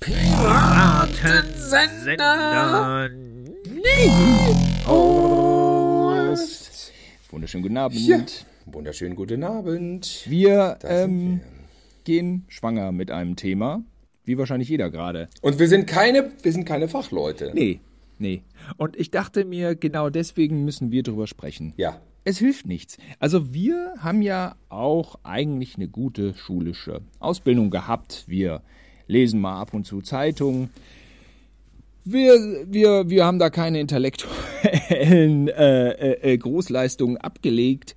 Piratensender. Ost. Wunderschönen guten Abend. Ja, wunderschönen guten Abend. Wir, ähm, wir. gehen schwanger mit einem Thema, wie wahrscheinlich jeder gerade. Und wir sind keine, wir sind keine Fachleute. Nee, nee. Und ich dachte mir, genau deswegen müssen wir drüber sprechen. Ja. Es hilft nichts. Also wir haben ja auch eigentlich eine gute schulische Ausbildung gehabt. Wir lesen mal ab und zu Zeitungen. Wir, wir, wir haben da keine intellektuellen äh, äh, äh, Großleistungen abgelegt.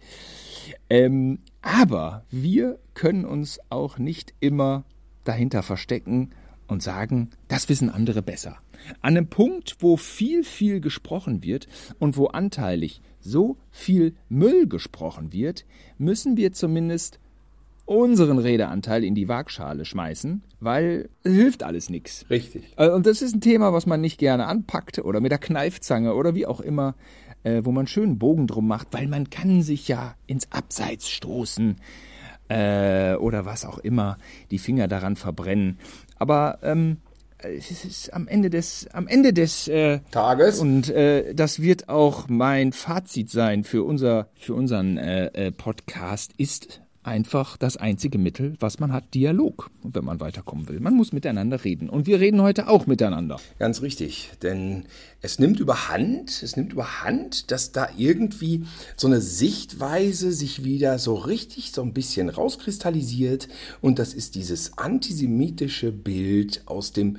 Ähm, aber wir können uns auch nicht immer dahinter verstecken und sagen, das wissen andere besser. An einem Punkt, wo viel, viel gesprochen wird und wo anteilig so viel Müll gesprochen wird, müssen wir zumindest unseren Redeanteil in die Waagschale schmeißen, weil es hilft alles nichts. Richtig. Äh, Und das ist ein Thema, was man nicht gerne anpackt oder mit der Kneifzange oder wie auch immer, äh, wo man schönen Bogen drum macht, weil man kann sich ja ins Abseits stoßen äh, oder was auch immer, die Finger daran verbrennen. Aber ähm, es ist am Ende des, am Ende des äh, Tages. und äh, das wird auch mein Fazit sein für unser, für unseren äh, äh, Podcast ist einfach das einzige Mittel, was man hat, Dialog, wenn man weiterkommen will. Man muss miteinander reden. Und wir reden heute auch miteinander. Ganz richtig, denn es nimmt überhand, es nimmt überhand, dass da irgendwie so eine Sichtweise sich wieder so richtig so ein bisschen rauskristallisiert und das ist dieses antisemitische Bild aus dem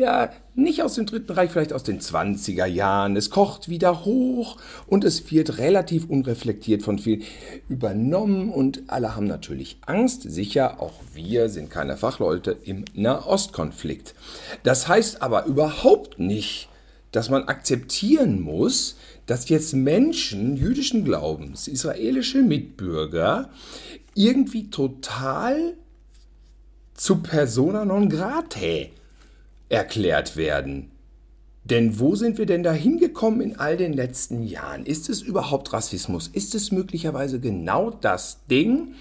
ja, nicht aus dem Dritten Reich, vielleicht aus den 20er Jahren. Es kocht wieder hoch und es wird relativ unreflektiert von vielen übernommen und alle haben natürlich Angst. Sicher, auch wir sind keine Fachleute im Nahostkonflikt. Das heißt aber überhaupt nicht, dass man akzeptieren muss, dass jetzt Menschen jüdischen Glaubens, israelische Mitbürger, irgendwie total zu persona non gratae erklärt werden. Denn wo sind wir denn da hingekommen in all den letzten Jahren? Ist es überhaupt Rassismus? Ist es möglicherweise genau das Ding,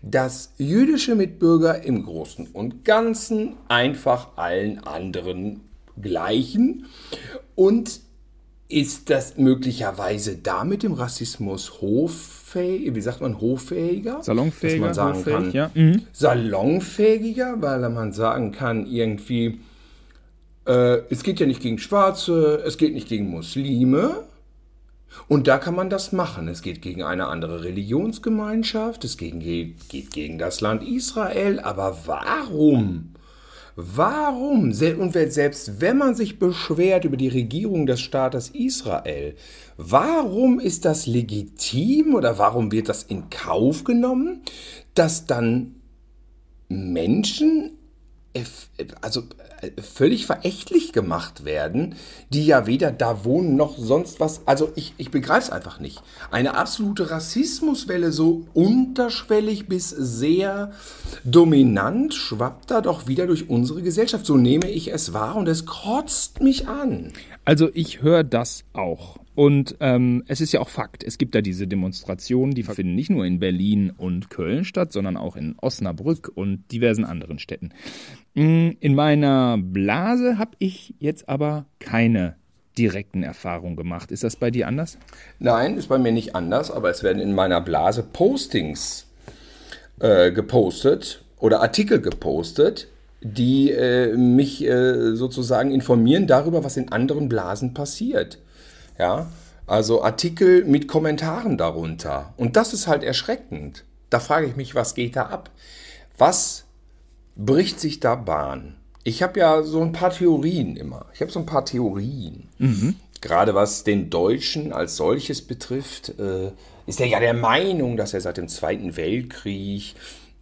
dass jüdische Mitbürger im Großen und Ganzen einfach allen anderen gleichen? Und ist das möglicherweise da mit dem Rassismus hoffähig, wie sagt man, hoffähiger? Salonfähiger, Dass man sagen hoffähig, kann, ja. Mhm. salonfähiger, weil man sagen kann, irgendwie, äh, es geht ja nicht gegen Schwarze, es geht nicht gegen Muslime. Und da kann man das machen. Es geht gegen eine andere Religionsgemeinschaft, es geht, geht, gegen das Land Israel. Aber warum? Warum? Und selbst wenn man sich beschwert über die Regierung des Staates Israel, warum ist das legitim oder warum wird das in Kauf genommen, dass dann Menschen also äh, völlig verächtlich gemacht werden, die ja weder da wohnen noch sonst was. Also ich, ich begreife es einfach nicht. Eine absolute Rassismuswelle, so unterschwellig bis sehr dominant, schwappt da doch wieder durch unsere Gesellschaft. So nehme ich es wahr und es kotzt mich an. Also ich höre das auch. Und ähm, es ist ja auch Fakt, es gibt da diese Demonstrationen, die finden nicht nur in Berlin und Köln statt, sondern auch in Osnabrück und diversen anderen Städten. Mm, In meiner Blase habe ich jetzt aber keine direkten Erfahrungen gemacht. Ist das bei dir anders? Nein, ist bei mir nicht anders, aber es werden in meiner Blase Postings äh, gepostet oder Artikel gepostet, die äh, mich äh, sozusagen informieren darüber, was in anderen Blasen passiert. Ja, also Artikel mit Kommentaren darunter. Und das ist halt erschreckend. Da frage ich mich, was geht da ab? Was bricht sich da Bahn? Ich habe ja so ein paar Theorien immer. Ich habe so ein paar Theorien. Gerade was den Deutschen als solches betrifft, äh, ist er ja der Meinung, dass er seit dem Zweiten Weltkrieg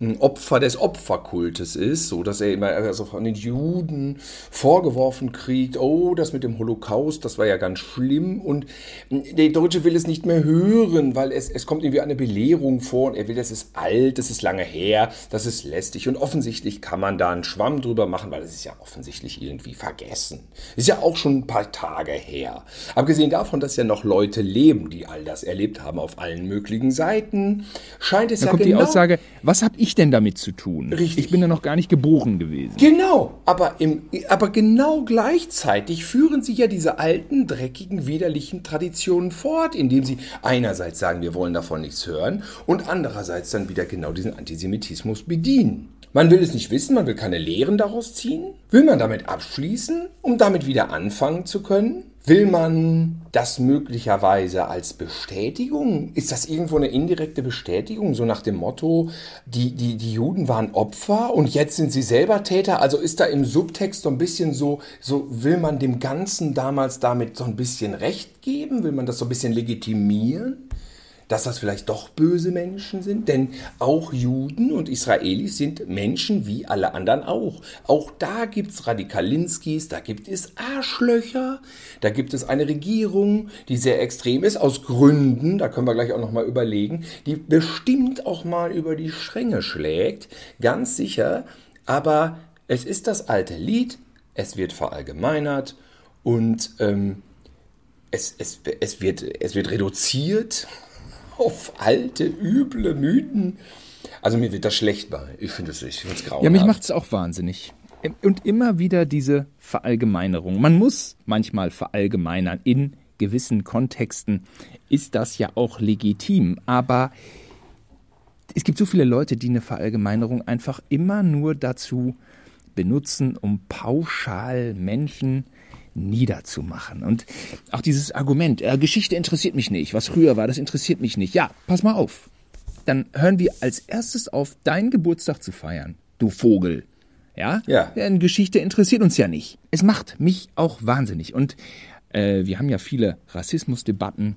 ein Opfer des Opferkultes ist, so dass er immer also von den Juden vorgeworfen kriegt, oh, das mit dem Holocaust, das war ja ganz schlimm und der Deutsche will es nicht mehr hören, weil es, es kommt irgendwie eine Belehrung vor und er will, das ist alt, das ist lange her, das ist lästig und offensichtlich kann man da einen Schwamm drüber machen, weil es ist ja offensichtlich irgendwie vergessen. Ist ja auch schon ein paar Tage her. Abgesehen davon, dass ja noch Leute leben, die all das erlebt haben auf allen möglichen Seiten, scheint es da ja kommt genau... die Aussage, was habe ich denn damit zu tun? Richtig. Ich bin ja noch gar nicht geboren gewesen. Genau, aber, im, aber genau gleichzeitig führen sie ja diese alten, dreckigen, widerlichen Traditionen fort, indem sie einerseits sagen, wir wollen davon nichts hören und andererseits dann wieder genau diesen Antisemitismus bedienen. Man will es nicht wissen, man will keine Lehren daraus ziehen. Will man damit abschließen, um damit wieder anfangen zu können? Will man das möglicherweise als Bestätigung? Ist das irgendwo eine indirekte Bestätigung, so nach dem Motto, die, die, die Juden waren Opfer und jetzt sind sie selber Täter? Also ist da im Subtext so ein bisschen so, so will man dem Ganzen damals damit so ein bisschen Recht geben? Will man das so ein bisschen legitimieren? Dass das vielleicht doch böse Menschen sind, denn auch Juden und Israelis sind Menschen wie alle anderen auch. Auch da gibt es Radikalinskis, da gibt es Arschlöcher, da gibt es eine Regierung, die sehr extrem ist, aus Gründen, da können wir gleich auch nochmal überlegen, die bestimmt auch mal über die Stränge schlägt, ganz sicher, aber es ist das alte Lied, es wird verallgemeinert und ähm, es, es, es, wird, es wird reduziert auf alte, üble Mythen. Also mir wird das schlecht bei. Ich finde es ich find's grauenhaft. Ja, mich macht es auch wahnsinnig. Und immer wieder diese Verallgemeinerung. Man muss manchmal verallgemeinern. In gewissen Kontexten ist das ja auch legitim. Aber es gibt so viele Leute, die eine Verallgemeinerung einfach immer nur dazu benutzen, um pauschal Menschen niederzumachen. Und auch dieses Argument, äh, Geschichte interessiert mich nicht, was früher war, das interessiert mich nicht. Ja, pass mal auf. Dann hören wir als erstes auf, deinen Geburtstag zu feiern, du Vogel. Ja? Ja. Denn Geschichte interessiert uns ja nicht. Es macht mich auch wahnsinnig. Und äh, wir haben ja viele Rassismusdebatten,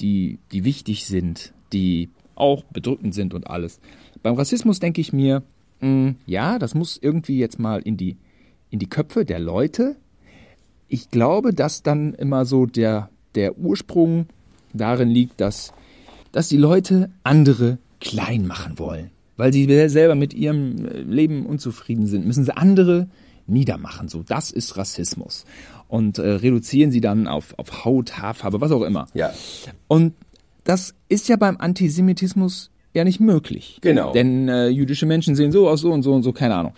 die, die wichtig sind, die auch bedrückend sind und alles. Beim Rassismus denke ich mir, mh, ja, das muss irgendwie jetzt mal in die, in die Köpfe der Leute ich glaube, dass dann immer so der, der Ursprung darin liegt, dass, dass die Leute andere klein machen wollen. Weil sie selber mit ihrem Leben unzufrieden sind, müssen sie andere niedermachen. So, das ist Rassismus. Und äh, reduzieren sie dann auf, auf Haut, Haarfarbe, was auch immer. Ja. Und das ist ja beim Antisemitismus ja nicht möglich. Genau. Denn äh, jüdische Menschen sehen so aus, so und so und so, keine Ahnung.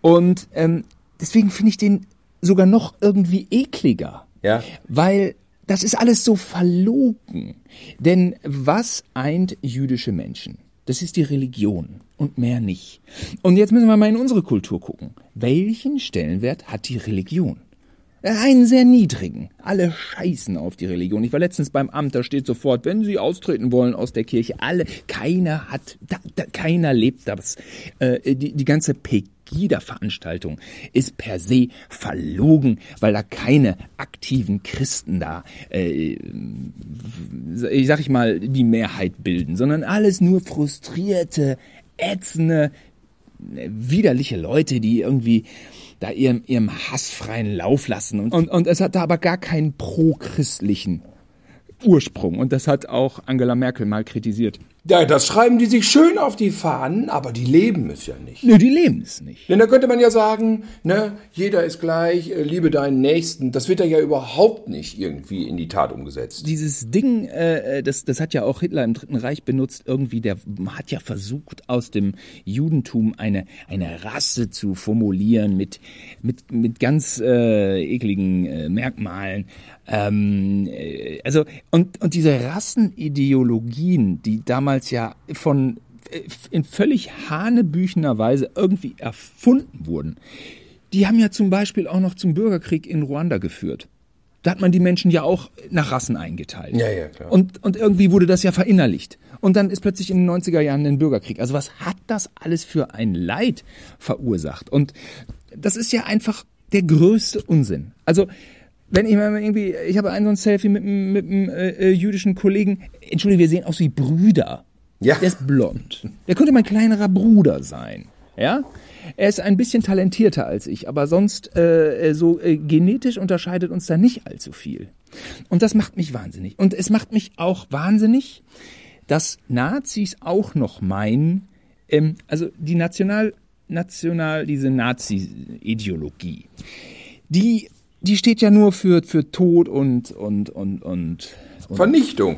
Und ähm, deswegen finde ich den sogar noch irgendwie ekliger. Ja. Weil das ist alles so verlogen. Denn was eint jüdische Menschen? Das ist die Religion und mehr nicht. Und jetzt müssen wir mal in unsere Kultur gucken. Welchen Stellenwert hat die Religion? Einen sehr niedrigen. Alle scheißen auf die Religion. Ich war letztens beim Amt, da steht sofort, wenn Sie austreten wollen aus der Kirche, alle, keiner hat, da, da, keiner lebt das. Äh, die, die ganze Pegida-Veranstaltung ist per se verlogen, weil da keine aktiven Christen da, äh, ich sag ich mal, die Mehrheit bilden, sondern alles nur frustrierte, ätzende, widerliche Leute, die irgendwie da ihrem, ihrem hassfreien Lauf lassen. Und, und, und es hat da aber gar keinen pro-christlichen Ursprung. Und das hat auch Angela Merkel mal kritisiert. Ja, das schreiben die sich schön auf die Fahnen, aber die leben es ja nicht. Nö, die leben es nicht. Denn da könnte man ja sagen, ne, jeder ist gleich, äh, liebe deinen Nächsten. Das wird da ja überhaupt nicht irgendwie in die Tat umgesetzt. Dieses Ding, äh, das, das hat ja auch Hitler im Dritten Reich benutzt, irgendwie, der hat ja versucht, aus dem Judentum eine, eine Rasse zu formulieren mit, mit, mit ganz äh, ekligen äh, Merkmalen. Ähm, äh, also, und, und diese Rassenideologien, die damals ja von äh, in völlig hanebüchener Weise irgendwie erfunden wurden, die haben ja zum Beispiel auch noch zum Bürgerkrieg in Ruanda geführt. Da hat man die Menschen ja auch nach Rassen eingeteilt. Ja, ja, klar. Und, und irgendwie wurde das ja verinnerlicht. Und dann ist plötzlich in den 90er Jahren ein Bürgerkrieg. Also was hat das alles für ein Leid verursacht? Und das ist ja einfach der größte Unsinn. Also wenn ich mal irgendwie, ich habe ein so ein Selfie mit, mit einem äh, äh, jüdischen Kollegen, entschuldige, wir sehen aus wie Brüder. Ja. Der ist blond. Der könnte mein kleinerer Bruder sein. Ja? Er ist ein bisschen talentierter als ich, aber sonst äh, so äh, genetisch unterscheidet uns da nicht allzu viel. Und das macht mich wahnsinnig. Und es macht mich auch wahnsinnig, dass Nazis auch noch meinen, ähm, also die National, national, diese Nazi-Ideologie, die, die steht ja nur für, für Tod und, und, und, und, und Vernichtung.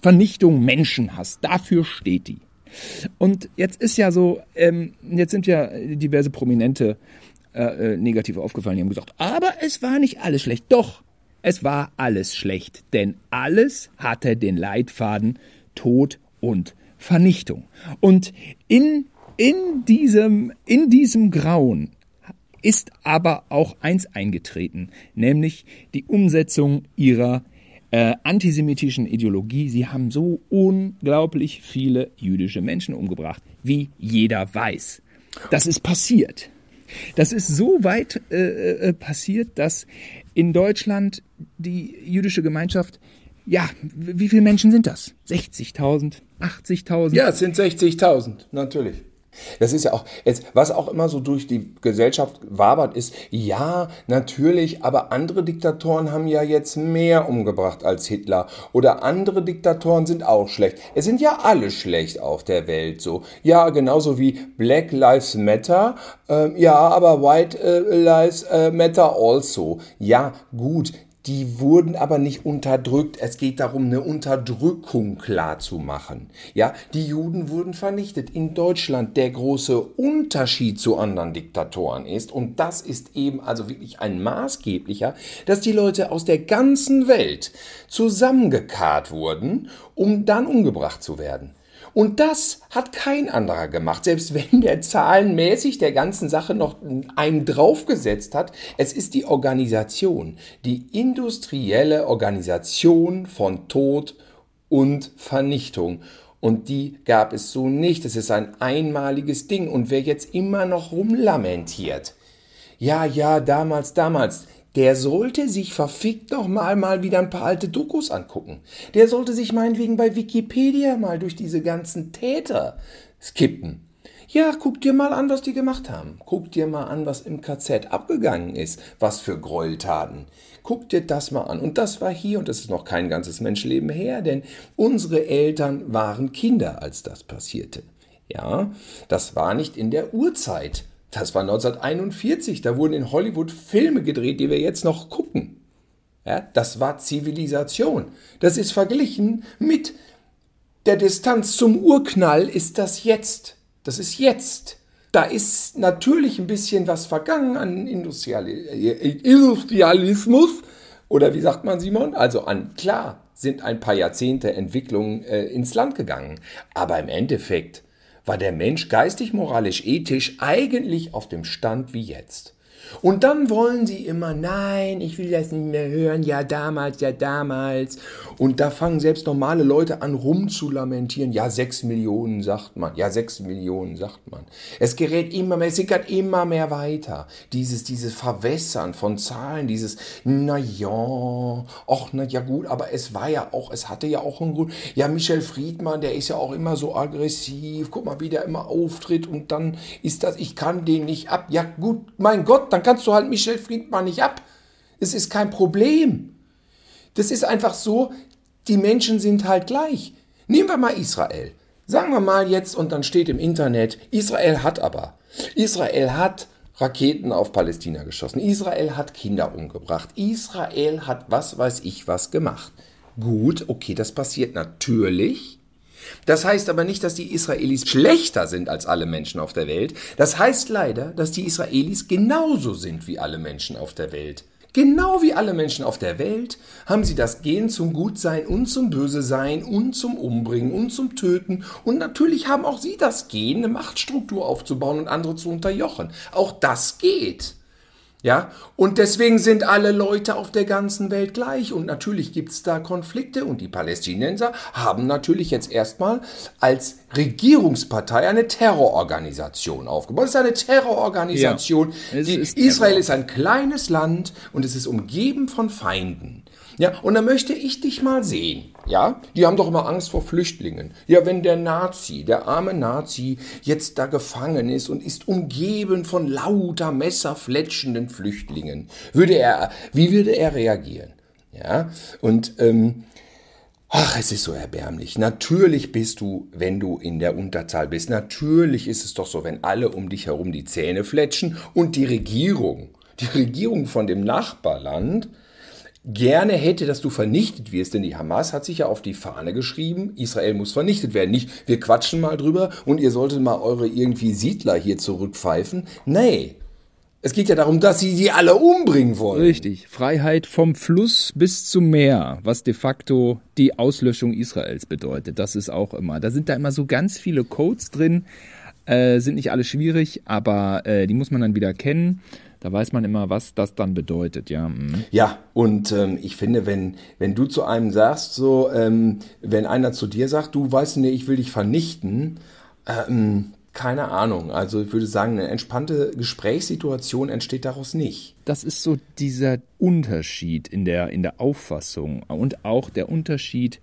Vernichtung, Menschenhass. Dafür steht die. Und jetzt ist ja so, ähm, jetzt sind ja diverse Prominente äh, äh, negativ aufgefallen, die haben gesagt, aber es war nicht alles schlecht. Doch, es war alles schlecht, denn alles hatte den Leitfaden Tod und Vernichtung. Und in, in, diesem, in diesem Grauen ist aber auch eins eingetreten, nämlich die Umsetzung ihrer äh, antisemitischen Ideologie. Sie haben so unglaublich viele jüdische Menschen umgebracht, wie jeder weiß. Das ist passiert. Das ist so weit äh, äh, passiert, dass in Deutschland die jüdische Gemeinschaft, ja, wie viele Menschen sind das? 60.000, 80.000? Ja, es sind 60.000, natürlich. Das ist ja auch, jetzt, was auch immer so durch die Gesellschaft wabert, ist, ja, natürlich, aber andere Diktatoren haben ja jetzt mehr umgebracht als Hitler. Oder andere Diktatoren sind auch schlecht. Es sind ja alle schlecht auf der Welt so. Ja, genauso wie Black Lives Matter. Ähm, ja, aber White äh, Lives äh, Matter also. Ja, gut, die wurden aber nicht unterdrückt. Es geht darum, eine Unterdrückung klarzumachen. Ja, die Juden wurden vernichtet. In Deutschland der große Unterschied zu anderen Diktatoren ist, und das ist eben also wirklich ein maßgeblicher, dass die Leute aus der ganzen Welt zusammengekarrt wurden, um dann umgebracht zu werden. Und das hat kein anderer gemacht, selbst wenn der zahlenmäßig der ganzen Sache noch einen draufgesetzt hat. Es ist die Organisation, die industrielle Organisation von Tod und Vernichtung. Und die gab es so nicht. Es ist ein einmaliges Ding. Und wer jetzt immer noch rumlamentiert, ja, ja, damals, damals, der sollte sich verfickt noch mal, mal wieder ein paar alte Dokus angucken. Der sollte sich meinetwegen bei Wikipedia mal durch diese ganzen Täter skippen. Ja, guck dir mal an, was die gemacht haben. Guck dir mal an, was im KZ abgegangen ist, was für Gräueltaten. Guck dir das mal an. Und das war hier, und das ist noch kein ganzes Menschenleben her, denn unsere Eltern waren Kinder, als das passierte. Ja, das war nicht in der Urzeit. Das war 1941, da wurden in Hollywood Filme gedreht, die wir jetzt noch gucken. Ja, das war Zivilisation. Das ist verglichen mit der Distanz zum Urknall ist das jetzt. Das ist jetzt. Da ist natürlich ein bisschen was vergangen an Industrialismus. Oder wie sagt man, Simon? Also an, klar, sind ein paar Jahrzehnte Entwicklung äh, ins Land gegangen. Aber im Endeffekt war der Mensch geistig, moralisch, ethisch eigentlich auf dem Stand wie jetzt. Und dann wollen sie immer, nein, ich will das nicht mehr hören, ja damals, ja damals. Und da fangen selbst normale Leute an rumzulamentieren. Ja, sechs Millionen sagt man, ja, sechs Millionen sagt man. Es gerät immer mehr, es sickert immer mehr weiter. Dieses, dieses Verwässern von Zahlen, dieses, na ja, ach, na ja gut, aber es war ja auch, es hatte ja auch einen Grund. Ja, Michel Friedmann, der ist ja auch immer so aggressiv. Guck mal, wie der immer auftritt und dann ist das, ich kann den nicht ab. Ja gut, mein Gott, dann dann kannst du halt Michel Friedmann nicht ab. Es ist kein Problem. Das ist einfach so, die Menschen sind halt gleich. Nehmen wir mal Israel. Sagen wir mal jetzt, und dann steht im Internet, Israel hat aber. Israel hat Raketen auf Palästina geschossen. Israel hat Kinder umgebracht. Israel hat was weiß ich was gemacht. Gut, okay, das passiert natürlich. Das heißt aber nicht, dass die Israelis schlechter sind als alle Menschen auf der Welt. Das heißt leider, dass die Israelis genauso sind wie alle Menschen auf der Welt. Genau wie alle Menschen auf der Welt haben sie das Gen zum Gutsein und zum Bösesein und zum Umbringen und zum Töten. Und natürlich haben auch sie das Gen, eine Machtstruktur aufzubauen und andere zu unterjochen. Auch das geht. Ja, und deswegen sind alle Leute auf der ganzen Welt gleich. Und natürlich gibt es da Konflikte. Und die Palästinenser haben natürlich jetzt erstmal als Regierungspartei eine Terrororganisation aufgebaut. Es ist eine Terrororganisation. Ja, ist Israel ist ein kleines Land und es ist umgeben von Feinden. Ja, und dann möchte ich dich mal sehen. Ja, die haben doch immer Angst vor Flüchtlingen. Ja, wenn der Nazi, der arme Nazi, jetzt da gefangen ist und ist umgeben von lauter messerfletschenden Flüchtlingen, würde er, wie würde er reagieren? Ja, und ähm, Ach, es ist so erbärmlich. Natürlich bist du, wenn du in der Unterzahl bist. Natürlich ist es doch so, wenn alle um dich herum die Zähne fletschen und die Regierung, die Regierung von dem Nachbarland, gerne hätte, dass du vernichtet wirst, denn die Hamas hat sich ja auf die Fahne geschrieben, Israel muss vernichtet werden. Nicht, wir quatschen mal drüber und ihr solltet mal eure irgendwie Siedler hier zurückpfeifen. Nee. Es geht ja darum, dass sie sie alle umbringen wollen. Richtig. Freiheit vom Fluss bis zum Meer, was de facto die Auslöschung Israels bedeutet. Das ist auch immer. Da sind da immer so ganz viele Codes drin. Äh, sind nicht alle schwierig, aber äh, die muss man dann wieder kennen. Da weiß man immer, was das dann bedeutet, ja. Mhm. Ja, und ähm, ich finde, wenn, wenn du zu einem sagst, so, ähm, wenn einer zu dir sagt, du weißt nicht, ich will dich vernichten, ähm, keine Ahnung. Also ich würde sagen, eine entspannte Gesprächssituation entsteht daraus nicht. Das ist so dieser Unterschied in der, in der Auffassung und auch der Unterschied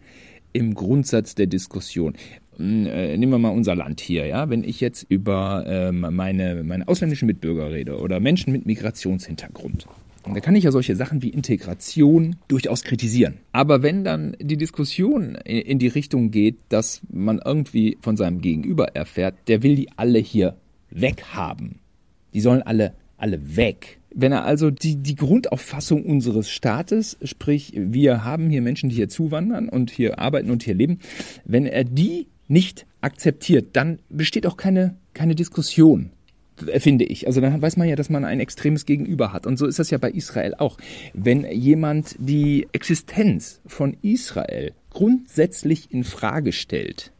im Grundsatz der Diskussion. Äh, nehmen wir mal unser Land hier, ja. Wenn ich jetzt über ähm, meine, meine ausländischen Mitbürger rede oder Menschen mit Migrationshintergrund, da kann ich ja solche Sachen wie Integration durchaus kritisieren. Aber wenn dann die Diskussion in die Richtung geht, dass man irgendwie von seinem Gegenüber erfährt, der will die alle hier weghaben. Die sollen alle, alle weg. Wenn er also die, die Grundauffassung unseres Staates, sprich, wir haben hier Menschen, die hier zuwandern und hier arbeiten und hier leben, wenn er die nicht akzeptiert, dann besteht auch keine, keine Diskussion finde ich. Also dann weiß man ja, dass man ein extremes Gegenüber hat. Und so ist das ja bei Israel auch. Wenn jemand die Existenz von Israel grundsätzlich in Frage stellt,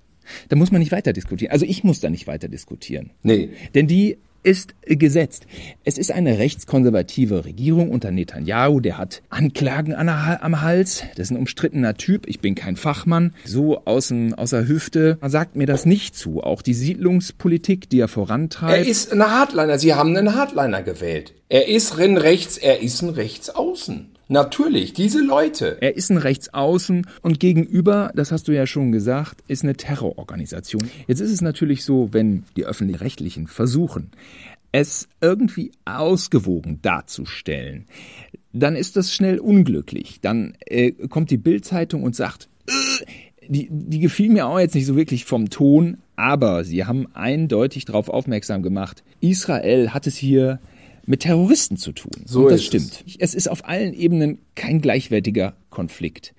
dann muss man nicht weiter diskutieren. Also ich muss da nicht weiter diskutieren. Nee. Denn die ist gesetzt. Es ist eine rechtskonservative Regierung unter Netanyahu, der hat Anklagen am Hals. Das ist ein umstrittener Typ. Ich bin kein Fachmann. So aus der Hüfte Man sagt mir das nicht zu. Auch die Siedlungspolitik, die er vorantreibt. Er ist ein Hardliner. Sie haben einen Hardliner gewählt. Er ist ein Rechts, er ist ein Rechtsaußen. Natürlich, diese Leute. Er ist ein Rechtsaußen und gegenüber, das hast du ja schon gesagt, ist eine Terrororganisation. Jetzt ist es natürlich so, wenn die öffentlich-rechtlichen versuchen, es irgendwie ausgewogen darzustellen, dann ist das schnell unglücklich. Dann äh, kommt die Bildzeitung und sagt, äh, die, die gefiel mir auch jetzt nicht so wirklich vom Ton, aber sie haben eindeutig darauf aufmerksam gemacht, Israel hat es hier mit Terroristen zu tun. So Und das stimmt. Es. es ist auf allen Ebenen kein gleichwertiger Konflikt.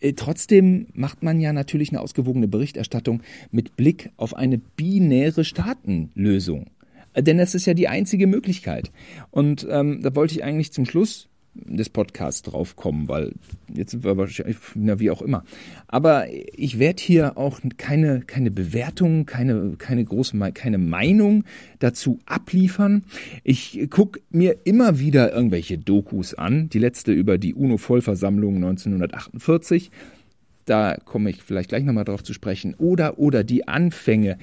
Äh, trotzdem macht man ja natürlich eine ausgewogene Berichterstattung mit Blick auf eine binäre Staatenlösung. Äh, denn das ist ja die einzige Möglichkeit. Und ähm, da wollte ich eigentlich zum Schluss des Podcasts draufkommen, weil jetzt sind wir wahrscheinlich, na, wie auch immer. Aber ich werde hier auch keine, keine Bewertung, keine, keine große, keine Meinung dazu abliefern. Ich gucke mir immer wieder irgendwelche Dokus an. Die letzte über die UNO-Vollversammlung 1948. Da komme ich vielleicht gleich nochmal drauf zu sprechen. Oder, oder die Anfänge.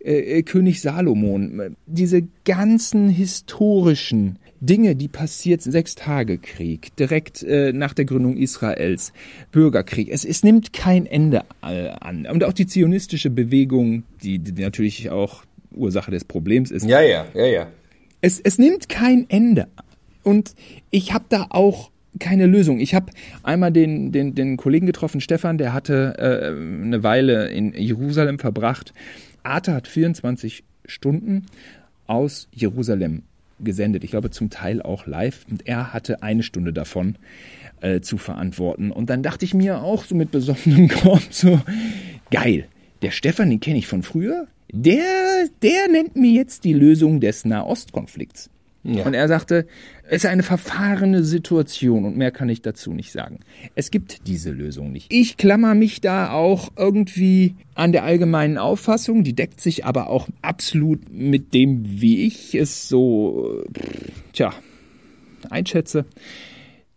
Äh, äh König Salomon. Diese ganzen historischen Dinge, die passiert, Sechstagekrieg, direkt äh, nach der Gründung Israels, Bürgerkrieg. Es, es nimmt kein Ende äh, an. Und auch die zionistische Bewegung, die, die natürlich auch Ursache des Problems ist. Ja, ja, ja, ja. Es, es nimmt kein Ende. Und ich habe da auch keine Lösung. Ich habe einmal den, den, den Kollegen getroffen, Stefan, der hatte äh, eine Weile in Jerusalem verbracht. Arte hat 24 Stunden aus Jerusalem gesendet. Ich glaube zum Teil auch live. Und er hatte eine Stunde davon äh, zu verantworten. Und dann dachte ich mir auch so mit besonderem Korb so, geil, der Stefan, den kenne ich von früher. Der, der nennt mir jetzt die Lösung des Nahostkonflikts. Ja. Und er sagte, es ist eine verfahrene Situation und mehr kann ich dazu nicht sagen. Es gibt diese Lösung nicht. Ich klammer mich da auch irgendwie an der allgemeinen Auffassung, die deckt sich aber auch absolut mit dem, wie ich es so, tja, einschätze.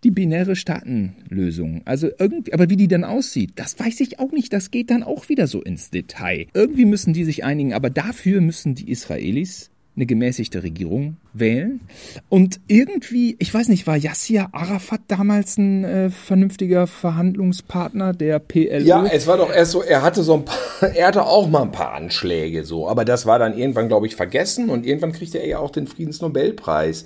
Die binäre Staatenlösung. Also irgendwie, aber wie die dann aussieht, das weiß ich auch nicht. Das geht dann auch wieder so ins Detail. Irgendwie müssen die sich einigen, aber dafür müssen die Israelis eine gemäßigte Regierung wählen. Und irgendwie, ich weiß nicht, war Yassir Arafat damals ein äh, vernünftiger Verhandlungspartner der PLO? Ja, es war doch erst so, er hatte so ein paar, er hatte auch mal ein paar Anschläge so, aber das war dann irgendwann, glaube ich, vergessen und irgendwann kriegte er ja auch den Friedensnobelpreis.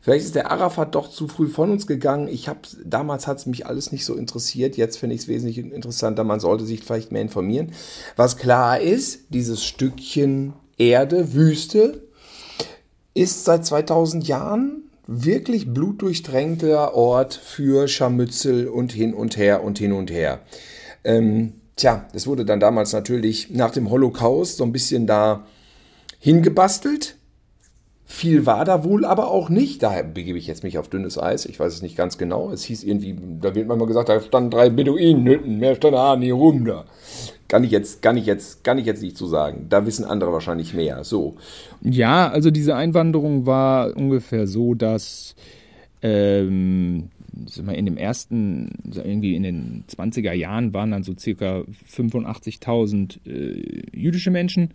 Vielleicht ist der Arafat doch zu früh von uns gegangen. Ich habe damals hat es mich alles nicht so interessiert. Jetzt finde ich es wesentlich interessanter. Man sollte sich vielleicht mehr informieren. Was klar ist, dieses Stückchen Erde, Wüste, ist seit 2000 Jahren wirklich blutdurchtränkter Ort für Scharmützel und hin und her und hin und her. Ähm, tja, das wurde dann damals natürlich nach dem Holocaust so ein bisschen da hingebastelt. Viel war da wohl aber auch nicht. Daher begebe ich jetzt mich auf dünnes Eis. Ich weiß es nicht ganz genau. Es hieß irgendwie, da wird manchmal gesagt, da standen drei Beduinenhütten, mehr stand da nie rum da. Kann ich jetzt, kann ich jetzt, kann ich jetzt nicht zu sagen. Da wissen andere wahrscheinlich mehr. So. Ja, also diese Einwanderung war ungefähr so, dass ähm, in dem ersten, irgendwie in den 20er Jahren waren dann so circa 85.000 äh, jüdische Menschen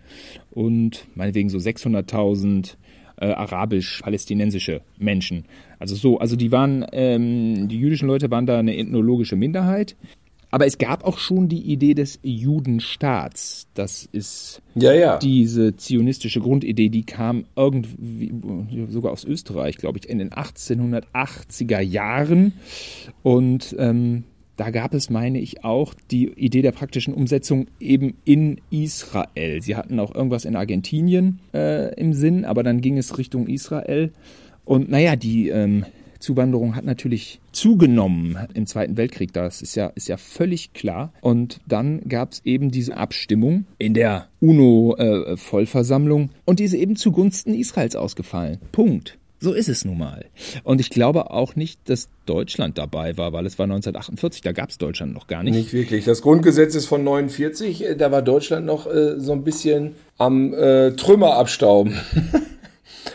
und meinetwegen so 600.000 äh, arabisch-palästinensische Menschen. Also so, also die waren, ähm, die jüdischen Leute waren da eine ethnologische Minderheit. Aber es gab auch schon die Idee des Judenstaats. Das ist ja, ja. diese zionistische Grundidee, die kam irgendwie sogar aus Österreich, glaube ich, in den 1880er Jahren. Und ähm, da gab es, meine ich, auch die Idee der praktischen Umsetzung eben in Israel. Sie hatten auch irgendwas in Argentinien äh, im Sinn, aber dann ging es Richtung Israel. Und naja, die ähm, Zuwanderung hat natürlich zugenommen im Zweiten Weltkrieg. Das ist ja, ist ja völlig klar. Und dann gab es eben diese Abstimmung in der UNO-Vollversammlung äh, und diese eben zugunsten Israels ausgefallen. Punkt. So ist es nun mal. Und ich glaube auch nicht, dass Deutschland dabei war, weil es war 1948, da gab es Deutschland noch gar nicht. Nicht wirklich. Das Grundgesetz ist von 49, äh, da war Deutschland noch äh, so ein bisschen am äh, Trümmer abstauben.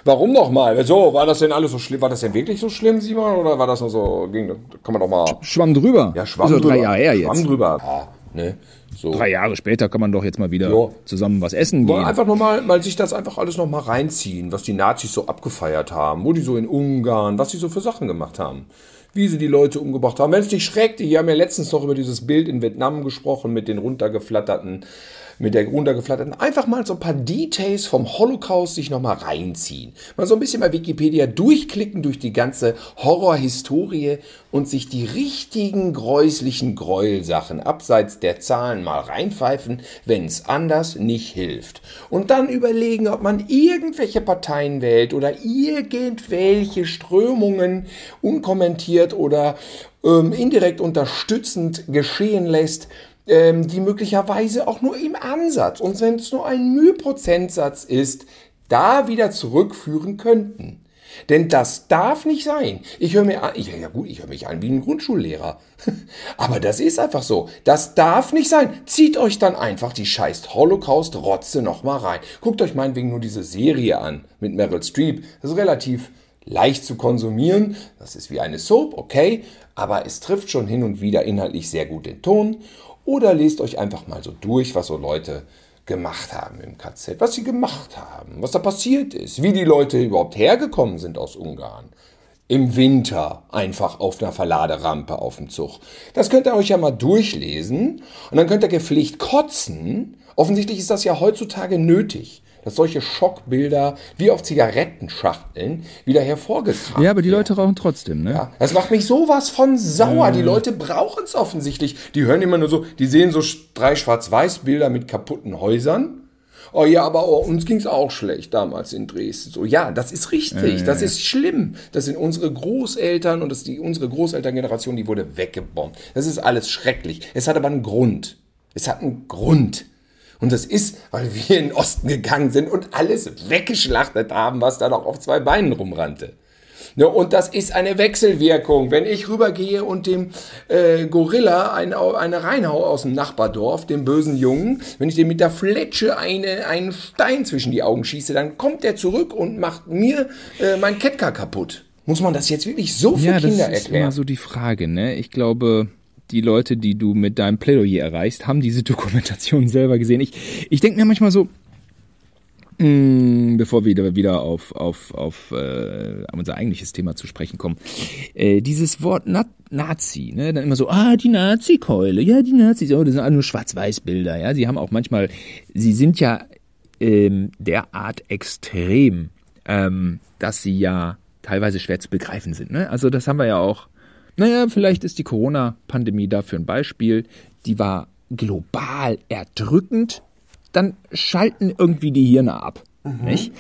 Warum nochmal? So, war das denn alles so schlimm? War das denn wirklich so schlimm, Simon? Oder war das nur so, ging, kann man doch mal. Schwamm drüber. Ja, Schwamm so drüber. drei Jahre her jetzt. Schwamm drüber. Ja, ne? So. Drei Jahre später kann man doch jetzt mal wieder Ja. zusammen was essen gehen. Einfach nochmal, mal sich das einfach alles nochmal reinziehen, was die Nazis so abgefeiert haben, wo die so in Ungarn, was sie so für Sachen gemacht haben. Wie sie die Leute umgebracht haben. Wenn es dich schreckt, die haben ja letztens noch über dieses Bild in Vietnam gesprochen mit den runtergeflatterten, mit der runtergeflatterten. Einfach mal so ein paar Details vom Holocaust sich nochmal reinziehen. Mal so ein bisschen bei Wikipedia durchklicken durch die ganze Horrorhistorie und sich die richtigen gräuslichen Gräuelsachen abseits der Zahlen mal reinpfeifen, wenn es anders nicht hilft. Und dann überlegen, ob man irgendwelche Parteien wählt oder irgendwelche Strömungen unkommentiert oder ähm, indirekt unterstützend geschehen lässt, ähm, die möglicherweise auch nur im Ansatz, und wenn es nur ein Müheprozentsatz ist, da wieder zurückführen könnten. Denn das darf nicht sein. Ich höre mir an, ich, ja gut, ich höre mich an wie ein Grundschullehrer. Aber das ist einfach so. Das darf nicht sein. Zieht euch dann einfach die scheiß Holocaust-Rotze nochmal rein. Guckt euch meinetwegen nur diese Serie an mit Meryl Streep. Das ist relativ leicht zu konsumieren. Das ist wie eine Soap, okay. Aber es trifft schon hin und wieder inhaltlich sehr gut den Ton. Oder lest euch einfach mal so durch, was so Leute gemacht haben im KZ, was sie gemacht haben, was da passiert ist, wie die Leute überhaupt hergekommen sind aus Ungarn. Im Winter einfach auf einer Verladerampe auf dem Zug. Das könnt ihr euch ja mal durchlesen und dann könnt ihr gepflegt kotzen. Offensichtlich ist das ja heutzutage nötig, dass solche Schockbilder wie auf Zigarettenschachteln wieder hervorgetragen ja, aber die werden. Leute rauchen trotzdem, ne? Ja, das macht mich sowas von sauer. Die Leute brauchen es offensichtlich. Die hören immer nur so, die sehen so drei Schwarz-Weiß-Bilder mit kaputten Häusern. Oh ja, aber oh, uns ging es auch schlecht damals in Dresden. So, ja, das ist richtig, das ist schlimm. Das sind unsere Großeltern und das die, unsere Großelterngeneration, die wurde weggebombt. Das ist alles schrecklich. Es hat aber einen Grund. Es hat einen Grund. Und das ist, weil wir in den Osten gegangen sind und alles weggeschlachtet haben, was da noch auf zwei Beinen rumrannte. Ne, und das ist eine Wechselwirkung. Wenn ich rübergehe und dem äh, Gorilla eine, eine reinhau aus dem Nachbardorf, dem bösen Jungen, wenn ich dem mit der Fletsche eine, einen Stein zwischen die Augen schieße, dann kommt der zurück und macht mir äh, mein Ketka kaputt. Muss man das jetzt wirklich so für Ja, das Kinder ist erklären? immer so die Frage, ne? Ich glaube, die Leute, die du mit deinem Plädoyer erreichst, haben diese Dokumentation selber gesehen. Ich, ich denke mir manchmal so, Mm, bevor wir wieder auf, auf, auf äh, unser eigentliches Thema zu sprechen kommen. Äh, dieses Wort Na Nazi, ne, dann immer so, ah, die Nazi-Keule, ja, die Nazis, oh, das sind alle nur Schwarz-Weiß-Bilder, ja. Sie haben auch manchmal, sie sind ja ähm, derart extrem, ähm, dass sie ja teilweise schwer zu begreifen sind. Ne? Also das haben wir ja auch. Naja, vielleicht ist die Corona-Pandemie dafür ein Beispiel. Die war global erdrückend. Dann schalten irgendwie die Hirne ab. Mhm. Nicht?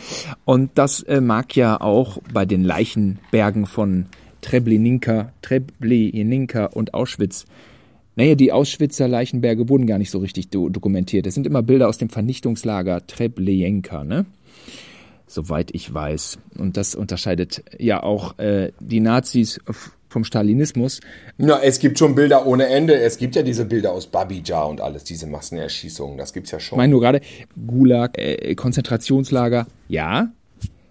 Und das äh, mag ja auch bei den Leichenbergen von Treblinka, Treblinka und Auschwitz naja, die Auschwitzer Leichenberge wurden gar nicht so richtig do dokumentiert. Es sind immer Bilder aus dem Vernichtungslager Treblinka, ne? Soweit ich weiß. Und das unterscheidet ja auch äh, die Nazis vom Stalinismus. Na, es gibt schon Bilder ohne Ende. Es gibt ja diese Bilder aus Babija und alles, diese Massenerschießungen. Das gibt's ja schon. Ich meine nur gerade Gulag, äh, Konzentrationslager, ja.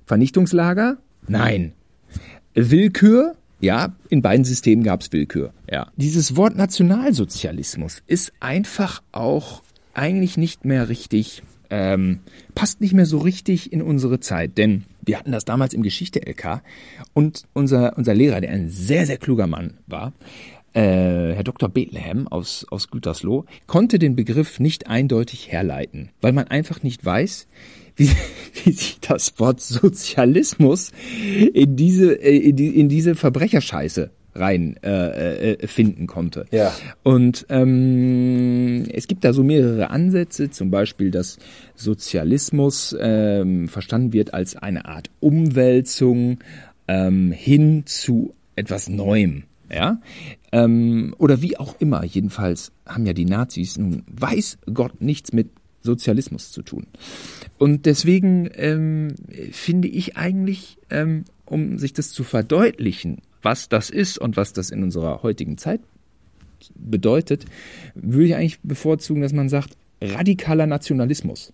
Vernichtungslager, nein. Willkür, ja, in beiden Systemen gab es Willkür. Ja. Dieses Wort Nationalsozialismus ist einfach auch eigentlich nicht mehr richtig, ähm, passt nicht mehr so richtig in unsere Zeit. Denn wir hatten das damals im Geschichte-LK und unser, unser Lehrer, der ein sehr, sehr kluger Mann war, äh, Herr Dr. Bethlehem aus, aus Gütersloh, konnte den Begriff nicht eindeutig herleiten, weil man einfach nicht weiß, wie, wie sich das Wort Sozialismus in diese, äh, in, in diese Verbrecherscheiße rein äh, äh, finden konnte. Ja. Und ähm, es gibt da so mehrere Ansätze, zum Beispiel, dass Sozialismus ähm, verstanden wird als eine Art Umwälzung ähm, hin zu etwas Neuem. Ja, ähm, oder wie auch immer. Jedenfalls haben ja die Nazis nun weiß Gott nichts mit Sozialismus zu tun. Und deswegen ähm, finde ich eigentlich, ähm, um sich das zu verdeutlichen, was das ist und was das in unserer heutigen Zeit bedeutet, würde ich eigentlich bevorzugen, dass man sagt, radikaler Nationalismus.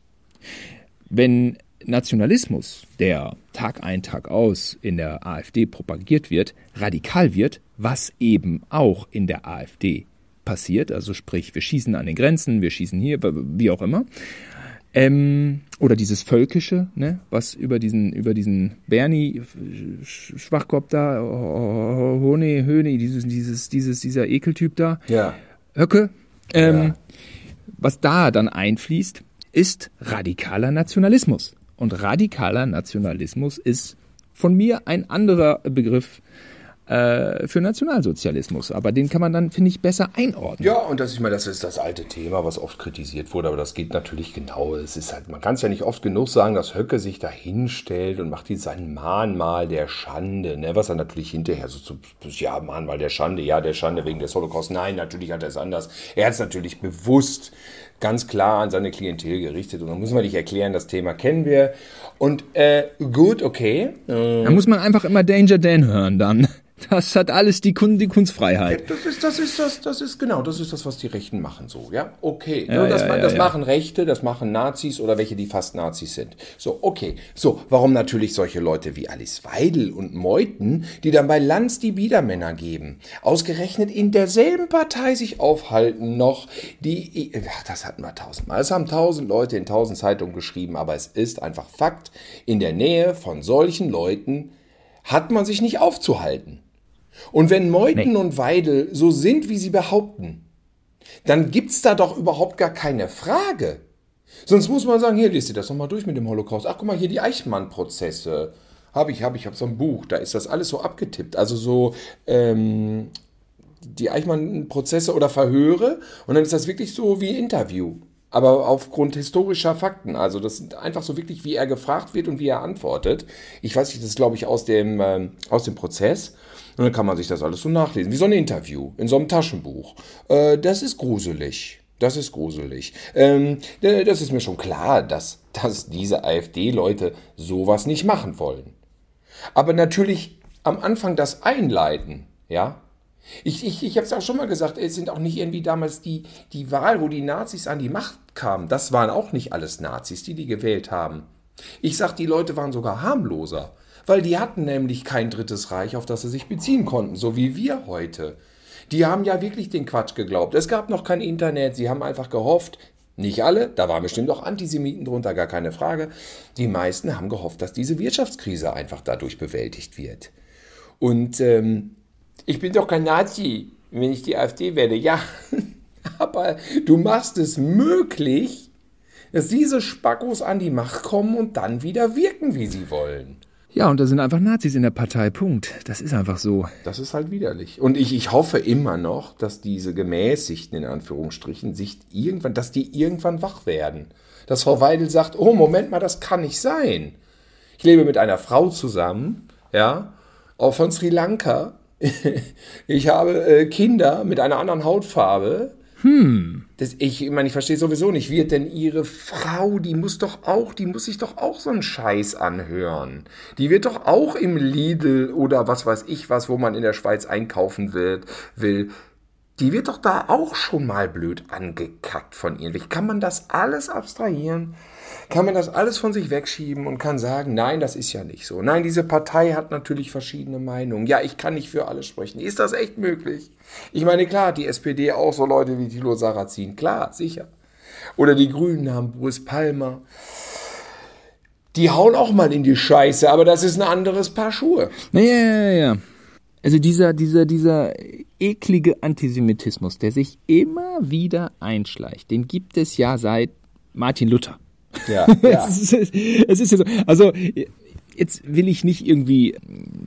Wenn Nationalismus, der Tag ein, Tag aus in der AfD propagiert wird, radikal wird, was eben auch in der AfD passiert, also sprich, wir schießen an den Grenzen, wir schießen hier, wie auch immer, ähm, oder dieses Völkische, ne, was über diesen, über diesen Bernie Schwachkopf da, Hone, Höne, dieses, dieses, dieses, dieser Ekeltyp da, ja. Höcke, ähm, ja. was da dann einfließt, ist radikaler Nationalismus. Und radikaler Nationalismus ist von mir ein anderer Begriff äh, für Nationalsozialismus. Aber den kann man dann, finde ich, besser einordnen. Ja, und das, ich meine, das ist das alte Thema, was oft kritisiert wurde, aber das geht natürlich genau. Es ist halt, man kann es ja nicht oft genug sagen, dass Höcke sich da hinstellt und macht hier sein Mahnmal der Schande, ne? was er natürlich hinterher so, so, ja, Mahnmal der Schande, ja, der Schande wegen des Holocaust. Nein, natürlich hat er es anders. Er hat es natürlich bewusst ganz klar an seine Klientel gerichtet. Und dann müssen wir nicht erklären, das Thema kennen wir. Und äh, gut, okay. Äh, da muss man einfach immer Danger Dan hören dann. Das hat alles die, Kun die Kunstfreiheit. Das ist, das ist das, das ist genau, das ist das, was die Rechten machen so, ja? Okay. Ja, das, ja, ja, das machen Rechte, das machen Nazis oder welche, die fast Nazis sind. So, okay. So, warum natürlich solche Leute wie Alice Weidel und Meuthen, die dann bei Lanz die Biedermänner geben, ausgerechnet in derselben Partei sich aufhalten noch, die, ach, das hatten wir tausendmal. Es haben tausend Leute in tausend Zeitungen geschrieben, aber es ist einfach Fakt, in der Nähe von solchen Leuten hat man sich nicht aufzuhalten. Und wenn Meuthen nee. und Weidel so sind, wie sie behaupten, dann gibt's da doch überhaupt gar keine Frage. Sonst muss man sagen, hier, lest ihr das nochmal durch mit dem Holocaust. Ach, guck mal, hier die Eichmann-Prozesse. Habe ich, habe ich, habe so ein Buch, da ist das alles so abgetippt. Also so ähm, die Eichmann-Prozesse oder Verhöre. Und dann ist das wirklich so wie Interview. Aber aufgrund historischer Fakten. Also das sind einfach so wirklich, wie er gefragt wird und wie er antwortet. Ich weiß nicht, das ist, glaube ich, aus dem, ähm, aus dem Prozess. Und dann kann man sich das alles so nachlesen, wie so ein Interview in so einem Taschenbuch. Äh, das ist gruselig. Das ist gruselig. Ähm, das ist mir schon klar, dass, dass diese AfD-Leute sowas nicht machen wollen. Aber natürlich am Anfang das Einleiten, ja. Ich, ich, ich habe es auch schon mal gesagt, es sind auch nicht irgendwie damals die, die Wahl, wo die Nazis an die Macht kamen. Das waren auch nicht alles Nazis, die die gewählt haben. Ich sag, die Leute waren sogar harmloser weil die hatten nämlich kein drittes Reich, auf das sie sich beziehen konnten, so wie wir heute. Die haben ja wirklich den Quatsch geglaubt. Es gab noch kein Internet, sie haben einfach gehofft, Nicht alle, da waren bestimmt auch Antisemiten drunter, gar keine Frage. Die meisten haben gehofft, dass diese Wirtschaftskrise einfach dadurch bewältigt wird. Und ähm, ich bin doch kein Nazi, wenn ich die AfD werde. Ja, aber du machst es möglich, dass diese Spackos an die Macht kommen und dann wieder wirken, wie sie wollen. Ja, und da sind einfach Nazis in der Partei. Punkt. Das ist einfach so. Das ist halt widerlich. Und ich, ich hoffe immer noch, dass diese Gemäßigten in Anführungsstrichen sich irgendwann, dass die irgendwann wach werden. Dass Frau Weidel sagt, oh, Moment mal, das kann nicht sein. Ich lebe mit einer Frau zusammen, ja, auch von Sri Lanka. ich habe äh, Kinder mit einer anderen Hautfarbe. Hm. Das, ich, meine, ich verstehe sowieso nicht, wird denn ihre Frau, die muss doch auch, die muss sich doch auch so einen Scheiß anhören. Die wird doch auch im Lidl oder was weiß ich was, wo man in der Schweiz einkaufen wird, will, die wird doch da auch schon mal blöd angekackt von ihr. Wie kann man das alles abstrahieren? Kann man das alles von sich wegschieben und kann sagen, nein, das ist ja nicht so. Nein, diese Partei hat natürlich verschiedene Meinungen. Ja, ich kann nicht für alle sprechen. Ist das echt möglich? Ich meine, klar, die SPD auch so Leute wie Thilo Sarrazin. Klar, sicher. Oder die Grünen haben Boris Palmer. Die hauen auch mal in die Scheiße, aber das ist ein anderes Paar Schuhe. Ja, ja, ja. Also dieser, dieser, dieser eklige Antisemitismus, der sich immer wieder einschleicht, den gibt es ja seit Martin Luther. Ja, ja. es, ist, es ist ja so. Also jetzt will ich nicht irgendwie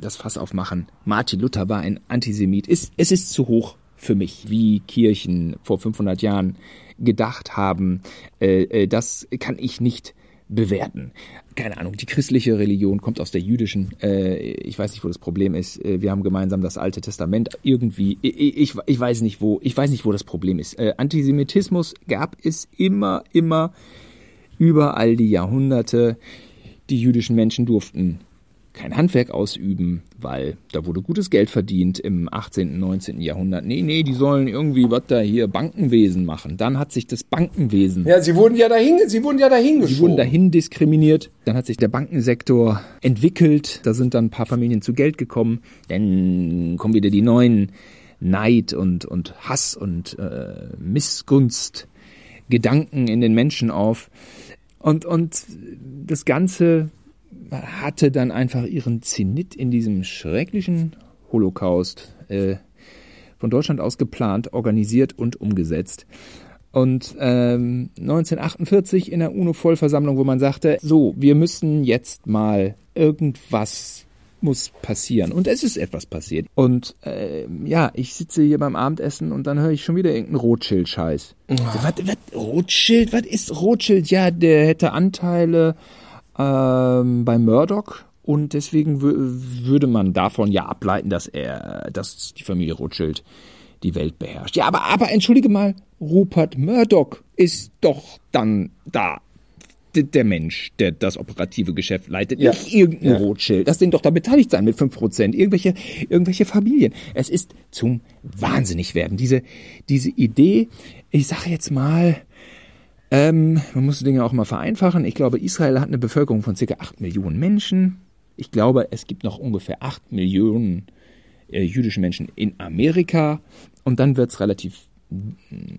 das Fass aufmachen. Martin Luther war ein Antisemit. Es, es ist zu hoch für mich, wie Kirchen vor 500 Jahren gedacht haben. Äh, äh, das kann ich nicht bewerten. Keine Ahnung, die christliche Religion kommt aus der jüdischen. Äh, ich weiß nicht, wo das Problem ist. Wir haben gemeinsam das Alte Testament. Irgendwie, ich, ich, weiß nicht, wo, ich weiß nicht, wo das Problem ist. Antisemitismus gab es immer, immer über all die Jahrhunderte. Die jüdischen Menschen durften kein Handwerk ausüben, weil da wurde gutes Geld verdient im 18., 19. Jahrhundert. Nee, nee, die sollen irgendwie was da hier Bankenwesen machen. Dann hat sich das Bankenwesen. Ja, sie wurden ja dahin, sie wurden ja dahin geschoben. Sie wurden dahin diskriminiert. Dann hat sich der Bankensektor entwickelt. Da sind dann ein paar Familien zu Geld gekommen. Dann kommen wieder die neuen Neid und, und Hass und äh, Missgunst Gedanken in den Menschen auf. Und, und das Ganze hatte dann einfach ihren Zenit in diesem schrecklichen Holocaust äh, von Deutschland aus geplant, organisiert und umgesetzt. Und ähm, 1948 in der UNO-Vollversammlung, wo man sagte, so, wir müssen jetzt mal irgendwas muss passieren. Und es ist etwas passiert. Und äh, ja, ich sitze hier beim Abendessen und dann höre ich schon wieder irgendeinen Rothschild-Scheiß. Oh. Was, was, Rothschild? Was ist Rothschild? Ja, der hätte Anteile ähm, bei Murdoch und deswegen würde man davon ja ableiten, dass er, dass die Familie Rothschild die Welt beherrscht. Ja, aber, aber entschuldige mal, Rupert Murdoch ist doch dann da der Mensch, der das operative Geschäft leitet, ja. nicht irgendein ja. Rothschild. Das sind doch da beteiligt sein mit fünf Prozent. Irgendwelche, irgendwelche Familien. Es ist zum Wahnsinnig werden. Diese, diese Idee, ich sage jetzt mal, ähm, man muss die Dinge auch mal vereinfachen. Ich glaube, Israel hat eine Bevölkerung von circa acht Millionen Menschen. Ich glaube, es gibt noch ungefähr acht Millionen äh, jüdische Menschen in Amerika. Und dann wird's relativ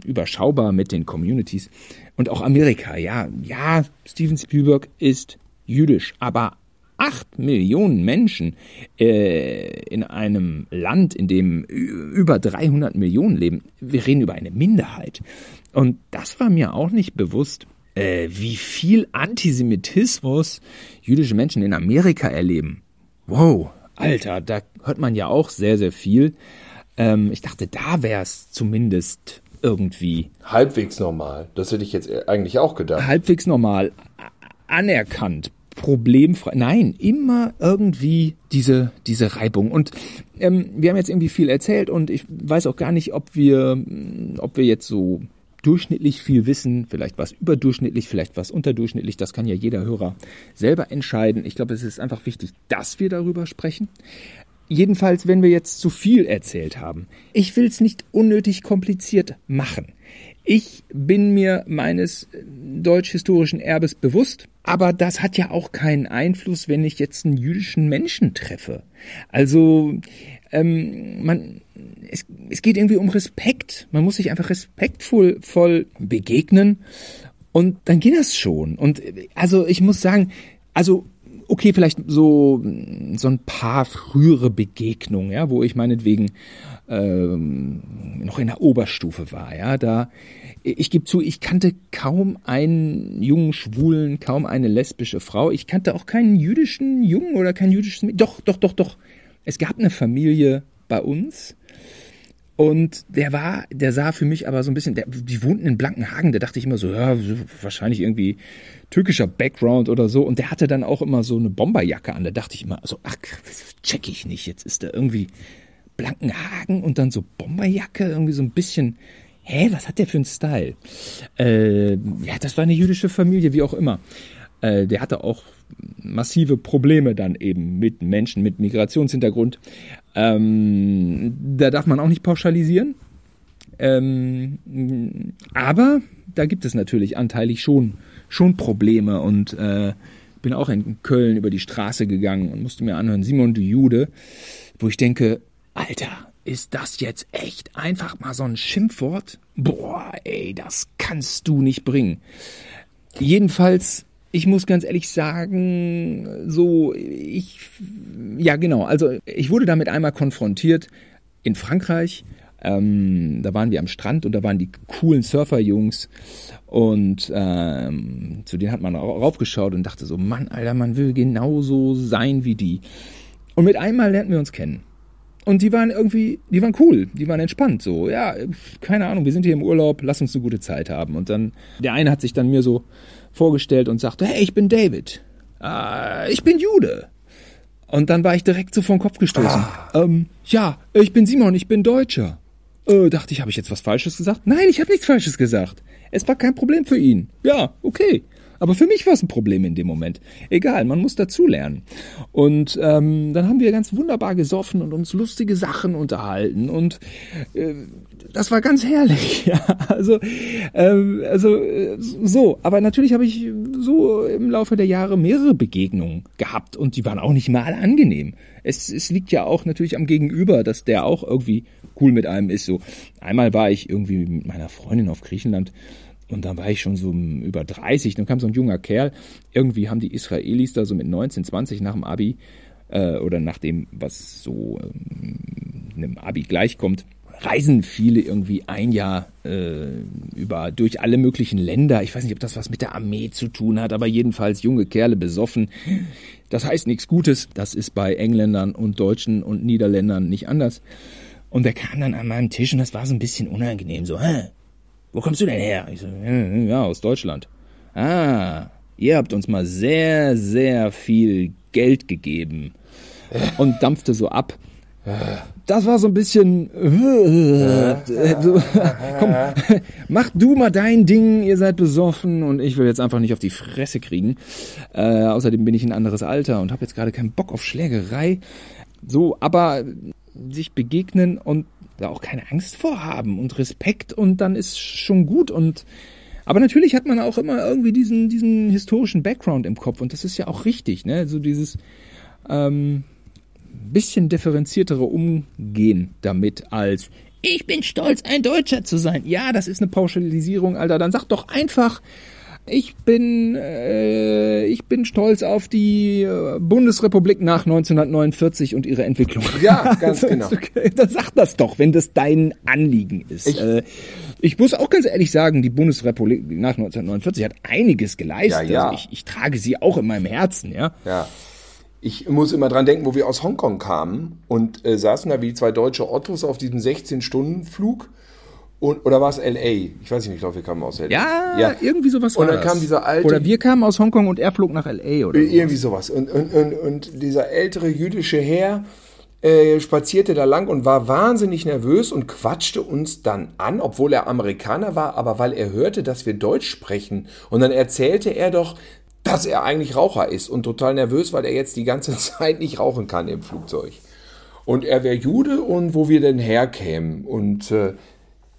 überschaubar mit den Communities. Und auch Amerika, ja, ja, Steven Spielberg ist jüdisch, aber acht Millionen Menschen äh, in einem Land, in dem über 300 Millionen leben, wir reden über eine Minderheit. Und das war mir auch nicht bewusst, äh, wie viel Antisemitismus jüdische Menschen in Amerika erleben. Wow, Alter, da hört man ja auch sehr, sehr viel. Ähm, ich dachte, da wäre es zumindest irgendwie. Halbwegs normal. Das hätte ich jetzt eigentlich auch gedacht. Halbwegs normal. Anerkannt. Problemfrei. Nein, immer irgendwie diese, diese Reibung. Und ähm, wir haben jetzt irgendwie viel erzählt und ich weiß auch gar nicht, ob wir, ob wir jetzt so durchschnittlich viel wissen, vielleicht was überdurchschnittlich, vielleicht was unterdurchschnittlich, das kann ja jeder Hörer selber entscheiden. Ich glaube, es ist einfach wichtig, dass wir darüber sprechen. Jedenfalls, wenn wir jetzt zu viel erzählt haben. Ich will es nicht unnötig kompliziert machen. Ich bin mir meines deutsch-historischen Erbes bewusst, aber das hat ja auch keinen Einfluss, wenn ich jetzt einen jüdischen Menschen treffe. Also ähm, man, es, es geht irgendwie um Respekt. Man muss sich einfach respektvoll voll begegnen Und dann ging das schon. Und also ich muss sagen, also okay, vielleicht so, so ein paar frühere Begegnungen, ja, wo ich meinetwegen ähm, noch in der Oberstufe war, ja, da ich gebe zu, ich kannte kaum einen jungen Schwulen, kaum eine lesbische Frau. Ich kannte auch keinen jüdischen Jungen oder kein jüdisches. Doch, doch, doch, doch. Es gab eine Familie bei uns. Und der war, der sah für mich aber so ein bisschen, der, die wohnten in Blankenhagen, da dachte ich immer so, ja, wahrscheinlich irgendwie türkischer Background oder so. Und der hatte dann auch immer so eine Bomberjacke an. Da dachte ich immer, also, ach, check ich nicht. Jetzt ist da irgendwie Blankenhagen und dann so Bomberjacke, irgendwie so ein bisschen hä, was hat der für einen Style? Äh, ja, das war eine jüdische Familie, wie auch immer. Äh, der hatte auch massive Probleme dann eben mit Menschen mit Migrationshintergrund. Ähm, da darf man auch nicht pauschalisieren. Ähm, aber da gibt es natürlich anteilig schon, schon Probleme und äh, bin auch in Köln über die Straße gegangen und musste mir anhören, Simon du Jude, wo ich denke, Alter, ist das jetzt echt einfach mal so ein Schimpfwort? Boah, ey, das kannst du nicht bringen. Jedenfalls, ich muss ganz ehrlich sagen, so, ich, ja genau, also ich wurde damit einmal konfrontiert in Frankreich. Ähm, da waren wir am Strand und da waren die coolen Surferjungs und ähm, zu denen hat man raufgeschaut und dachte so, Mann, Alter, man will genauso sein wie die. Und mit einmal lernten wir uns kennen. Und die waren irgendwie, die waren cool, die waren entspannt, so, ja, keine Ahnung, wir sind hier im Urlaub, lass uns eine gute Zeit haben. Und dann, der eine hat sich dann mir so vorgestellt und sagte, hey, ich bin David, äh, ich bin Jude. Und dann war ich direkt so vor den Kopf gestoßen. Ah. Ähm, ja, ich bin Simon, ich bin Deutscher. Äh, dachte ich, habe ich jetzt was Falsches gesagt? Nein, ich habe nichts Falsches gesagt. Es war kein Problem für ihn. Ja, okay. Aber für mich war es ein Problem in dem Moment. Egal, man muss dazulernen. Und ähm, dann haben wir ganz wunderbar gesoffen und uns lustige Sachen unterhalten und äh, das war ganz herrlich. Ja, also, äh, also äh, so. Aber natürlich habe ich so im Laufe der Jahre mehrere Begegnungen gehabt und die waren auch nicht mal angenehm. Es, es liegt ja auch natürlich am Gegenüber, dass der auch irgendwie cool mit einem ist. So einmal war ich irgendwie mit meiner Freundin auf Griechenland und dann war ich schon so über 30, dann kam so ein junger Kerl. Irgendwie haben die Israelis da so mit 19, 20 nach dem Abi äh, oder nach dem, was so ähm, einem Abi gleichkommt, reisen viele irgendwie ein Jahr äh, über durch alle möglichen Länder. Ich weiß nicht, ob das was mit der Armee zu tun hat, aber jedenfalls junge Kerle besoffen. Das heißt nichts Gutes. Das ist bei Engländern und Deutschen und Niederländern nicht anders. Und der kam dann an meinem Tisch und das war so ein bisschen unangenehm. So, hä? Wo kommst du denn her? Ich so, ja, aus Deutschland. Ah, ihr habt uns mal sehr, sehr viel Geld gegeben. Und dampfte so ab. Das war so ein bisschen. Komm, mach du mal dein Ding, ihr seid besoffen und ich will jetzt einfach nicht auf die Fresse kriegen. Äh, außerdem bin ich ein anderes Alter und habe jetzt gerade keinen Bock auf Schlägerei. So, aber sich begegnen und da auch keine Angst vorhaben und Respekt und dann ist schon gut und aber natürlich hat man auch immer irgendwie diesen diesen historischen Background im Kopf und das ist ja auch richtig, ne? So dieses ähm, bisschen differenziertere Umgehen damit als ich bin stolz, ein Deutscher zu sein. Ja, das ist eine Pauschalisierung, Alter. Dann sag doch einfach, ich bin, äh, ich bin stolz auf die äh, Bundesrepublik nach 1949 und ihre Entwicklung. Ja, ganz genau. Dann sag das doch, wenn das dein Anliegen ist. Ich, äh, ich muss auch ganz ehrlich sagen, die Bundesrepublik nach 1949 hat einiges geleistet. Ja, ja. Also ich, ich trage sie auch in meinem Herzen, ja. Ja. Ich muss immer dran denken, wo wir aus Hongkong kamen und äh, saßen da wie zwei deutsche Ottos auf diesem 16-Stunden-Flug und, oder war es LA? Ich weiß nicht, ich glaube, wir kamen aus LA. Ja, ja. irgendwie sowas war Und dann das. kam dieser alte. Oder wir kamen aus Hongkong und er flog nach LA oder Irgendwie sowas. Und, und, und, und dieser ältere jüdische Herr äh, spazierte da lang und war wahnsinnig nervös und quatschte uns dann an, obwohl er Amerikaner war, aber weil er hörte, dass wir Deutsch sprechen. Und dann erzählte er doch, dass er eigentlich Raucher ist und total nervös, weil er jetzt die ganze Zeit nicht rauchen kann im Flugzeug. Und er wäre Jude und wo wir denn herkämen. Und äh,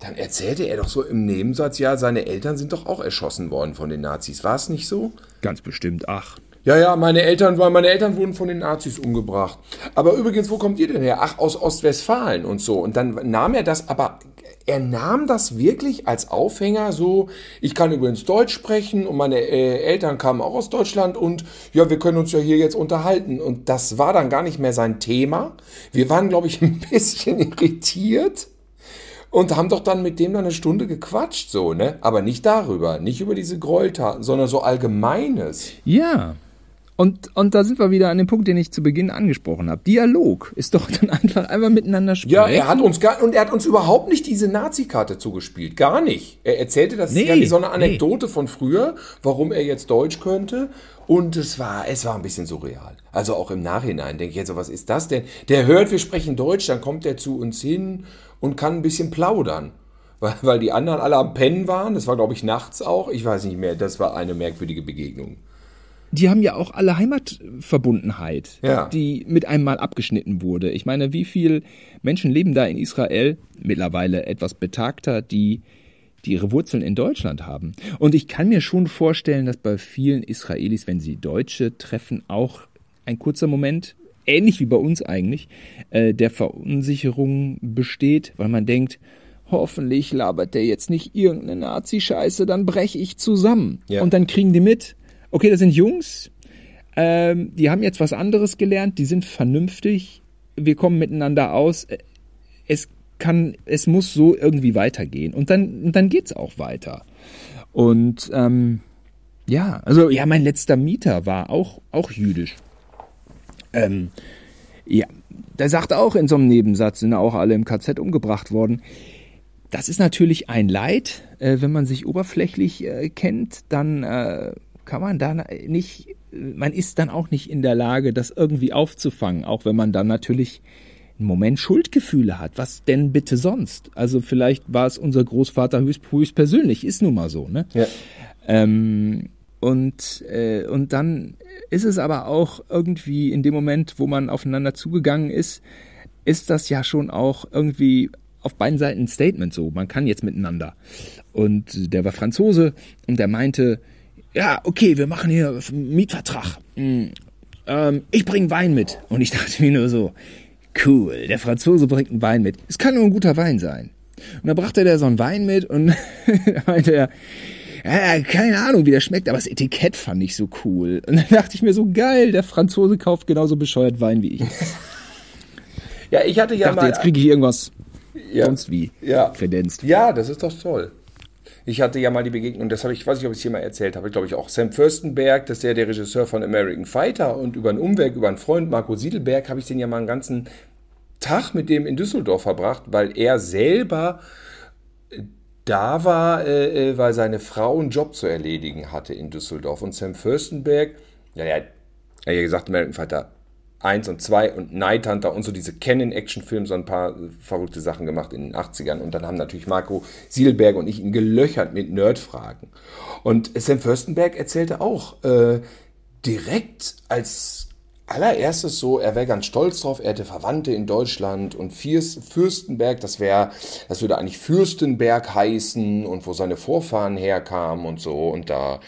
dann erzählte er doch so im Nebensatz, ja, seine Eltern sind doch auch erschossen worden von den Nazis. War es nicht so? Ganz bestimmt, ach. Ja, ja, meine Eltern, meine Eltern wurden von den Nazis umgebracht. Aber übrigens, wo kommt ihr denn her? Ach, aus Ostwestfalen und so. Und dann nahm er das aber er nahm das wirklich als Aufhänger so, ich kann übrigens Deutsch sprechen und meine äh, Eltern kamen auch aus Deutschland und ja, wir können uns ja hier jetzt unterhalten. Und das war dann gar nicht mehr sein Thema. Wir waren, glaube ich, ein bisschen irritiert und haben doch dann mit dem dann eine Stunde gequatscht, so, ne? Aber nicht darüber, nicht über diese Gräueltaten, sondern so Allgemeines. Ja, und, und da sind wir wieder an dem Punkt, den ich zu Beginn angesprochen habe. Dialog ist doch dann einfach einfach miteinander sprechen. Ja, er hat uns gar und er hat uns überhaupt nicht diese Nazi-Karte zugespielt, gar nicht. Er erzählte das nee, ja wie so eine Anekdote nee. von früher, warum er jetzt Deutsch könnte. Und es war, es war ein bisschen surreal. Also auch im Nachhinein denke ich jetzt, was ist das denn? Der hört, wir sprechen Deutsch, dann kommt er zu uns hin und kann ein bisschen plaudern. Weil, weil die anderen alle am Pennen waren. Das war, glaube ich, nachts auch. Ich weiß nicht mehr. Das war eine merkwürdige Begegnung die haben ja auch alle Heimatverbundenheit, ja. die mit einem Mal abgeschnitten wurde. Ich meine, wie viele Menschen leben da in Israel, mittlerweile etwas betagter, die, die ihre Wurzeln in Deutschland haben. Und ich kann mir schon vorstellen, dass bei vielen Israelis, wenn sie Deutsche treffen, auch ein kurzer Moment, ähnlich wie bei uns eigentlich, äh, der Verunsicherung besteht, weil man denkt, hoffentlich labert der jetzt nicht irgendeine Nazi-Scheiße, dann breche ich zusammen. Ja. Und dann kriegen die mit, okay, das sind Jungs, ähm, die haben jetzt was anderes gelernt, die sind vernünftig, wir kommen miteinander aus. Es kann, es muss so irgendwie weitergehen. Und dann, dann geht's auch weiter. Und ähm, ja, also ja, mein letzter Mieter war auch, auch jüdisch. Ähm, ja, der sagte auch in so einem Nebensatz, sind auch alle im KZ umgebracht worden. Das ist natürlich ein Leid, äh, wenn man sich oberflächlich äh, kennt, dann äh, kann man da nicht, man ist dann auch nicht in der Lage, das irgendwie aufzufangen, auch wenn man dann natürlich einen Moment Schuldgefühle hat. Was denn bitte sonst? Also vielleicht war es unser Großvater höchst, höchst persönlich, ist nun mal so, ne? Ja. Ähm, und, äh, und dann ist es aber auch irgendwie in dem Moment, wo man aufeinander zugegangen ist, ist das ja schon auch irgendwie auf beiden Seiten ein Statement so. Man kann jetzt miteinander. Und der war Franzose und der meinte, ja, okay, wir machen hier einen Mietvertrag. Mhm. Ähm, ich bringe Wein mit. Und ich dachte mir nur so, cool, der Franzose bringt einen Wein mit. Es kann nur ein guter Wein sein. Und dann brachte der so einen Wein mit und meinte er, ja, keine Ahnung, wie der schmeckt, aber das Etikett fand ich so cool. Und dann dachte ich mir so, geil, der Franzose kauft genauso bescheuert Wein wie ich. ja, ich hatte ja ich dachte, mal... jetzt kriege ich irgendwas ja, sonst wie ja. kredenzt. Ja, das ist doch toll. Ich hatte ja mal die Begegnung, das habe ich, weiß nicht, ob ich es hier mal erzählt habe, glaube ich auch. Sam Fürstenberg, das ist der, der Regisseur von American Fighter und über einen Umweg, über einen Freund, Marco Siedelberg, habe ich den ja mal einen ganzen Tag mit dem in Düsseldorf verbracht, weil er selber da war, äh, äh weil seine Frau einen Job zu erledigen hatte in Düsseldorf. Und Sam Fürstenberg, ja, er hat ja gesagt, American Fighter 1 und 2 und Night Hunter und so diese Canon-Action-Filme, so ein paar verrückte Sachen gemacht in den 80ern. Und dann haben natürlich Marco Siedelberg und ich ihn gelöchert mit Nerdfragen. Und Sam Fürstenberg erzählte auch, äh, direkt als allererstes so, er wäre ganz stolz drauf, er hätte Verwandte in Deutschland und Fürstenberg, das wäre, das würde eigentlich Fürstenberg heißen und wo seine Vorfahren herkamen und so und da,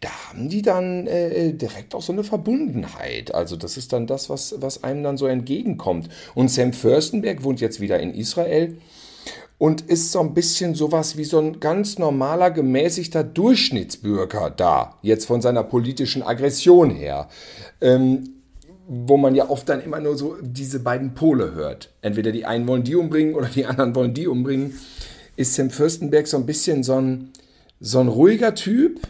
da haben die dann äh, direkt auch so eine Verbundenheit. Also das ist dann das, was, was einem dann so entgegenkommt. Und Sam Fürstenberg wohnt jetzt wieder in Israel und ist so ein bisschen sowas wie so ein ganz normaler, gemäßigter Durchschnittsbürger da, jetzt von seiner politischen Aggression her. Ähm, wo man ja oft dann immer nur so diese beiden Pole hört. Entweder die einen wollen die umbringen oder die anderen wollen die umbringen. Ist Sam Fürstenberg so ein bisschen so ein, so ein ruhiger Typ,